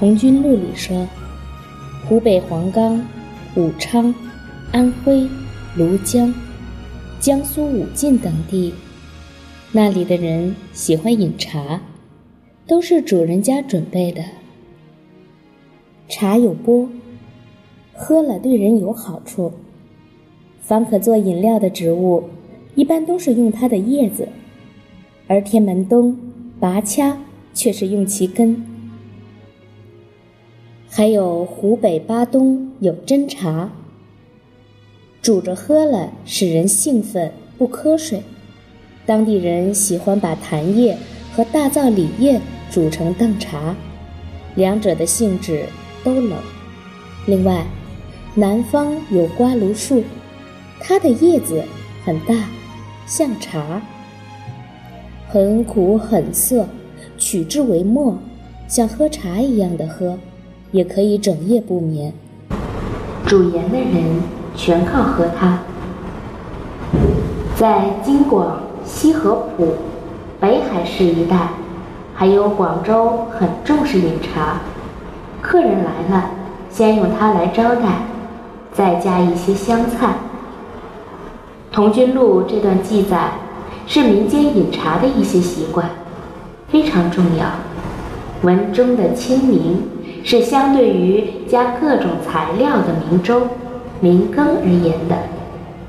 童军录》里说，湖北黄冈、武昌、安徽、庐江、江苏武进等地，那里的人喜欢饮茶，都是主人家准备的。茶有波，喝了对人有好处。凡可做饮料的植物，一般都是用它的叶子，而天门冬、拔掐却是用其根。还有湖北巴东有真茶，煮着喝了使人兴奋不瞌睡。当地人喜欢把檀叶和大枣李叶煮成当茶，两者的性质都冷。另外，南方有瓜芦树。它的叶子很大，像茶，很苦很涩，取之为末，像喝茶一样的喝，也可以整夜不眠。主盐的人全靠喝它。在京广西河浦、北海市一带，还有广州，很重视饮茶。客人来了，先用它来招待，再加一些香菜。《童军录》这段记载是民间饮茶的一些习惯，非常重要。文中的“清明”是相对于加各种材料的明粥、明羹而言的。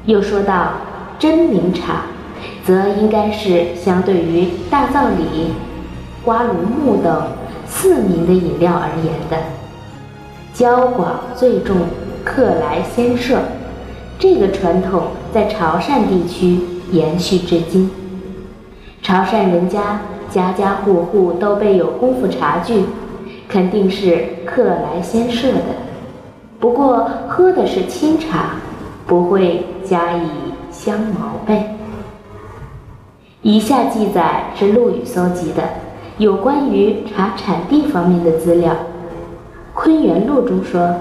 又说到真名茶，则应该是相对于大枣李、瓜芦木等次名的饮料而言的。交广最重，客来先设。这个传统在潮汕地区延续至今。潮汕人家家家户户都备有功夫茶具，肯定是客来先设的。不过喝的是清茶，不会加以香茅备。以下记载是陆羽搜集的有关于茶产地方面的资料。《昆源录》中说：“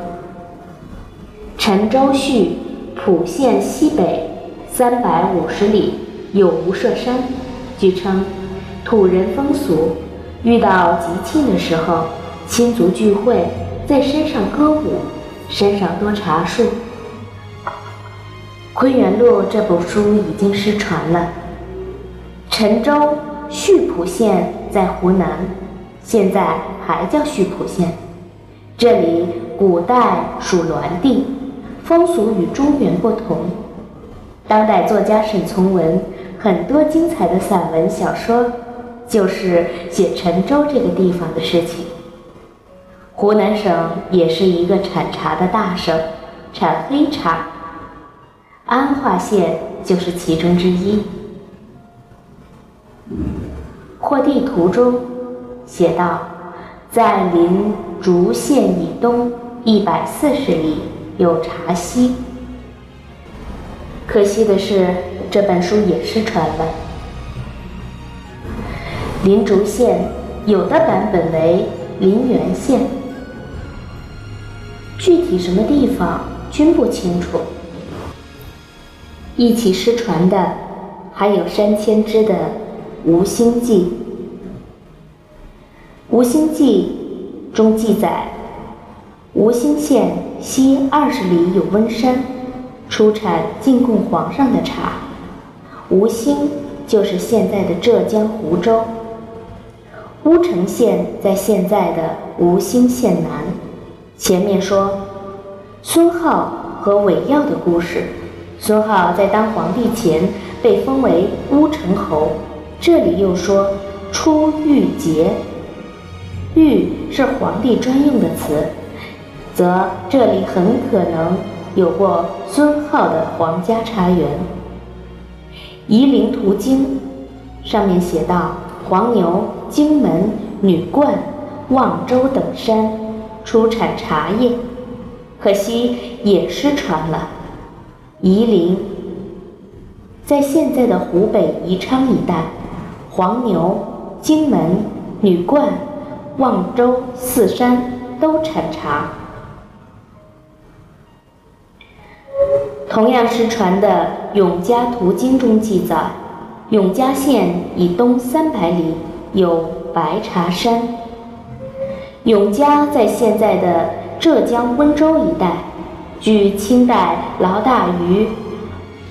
陈州绪。”蒲县西北三百五十里有无舍山，据称土人风俗，遇到吉庆的时候，亲族聚会，在山上歌舞，山上多茶树。《昆源录》这部书已经失传了。陈州溆浦县在湖南，现在还叫溆浦县，这里古代属滦地。风俗与中原不同。当代作家沈从文很多精彩的散文小说，就是写陈州这个地方的事情。湖南省也是一个产茶的大省，产黑茶。安化县就是其中之一。或地图中写道，在临竹县以东一百四十里。有茶溪，可惜的是，这本书也失传了。临竹县有的版本为临源县，具体什么地方均不清楚。一起失传的还有山千之的《吴兴记》，《吴兴记》中记载。吴兴县西二十里有温山，出产进贡皇上的茶。吴兴就是现在的浙江湖州。乌城县在现在的吴兴县南。前面说孙皓和韦耀的故事。孙皓在当皇帝前被封为乌城侯。这里又说出玉节，玉是皇帝专用的词。则这里很可能有过孙皓的皇家茶园。《夷陵图经》上面写道：黄牛、荆门、女冠、望州等山出产茶叶，可惜也失传了。夷陵在现在的湖北宜昌一带，黄牛、荆门、女冠、望州四山都产茶。同样失传的《永嘉图经》中记载，永嘉县以东三百里有白茶山。《永嘉在现在的浙江温州一带。据清代劳大鱼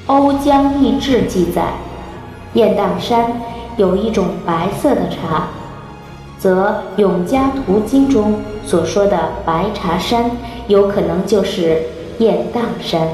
《瓯江逸志》记载，雁荡山有一种白色的茶，则《永嘉图经》中所说的白茶山，有可能就是雁荡山。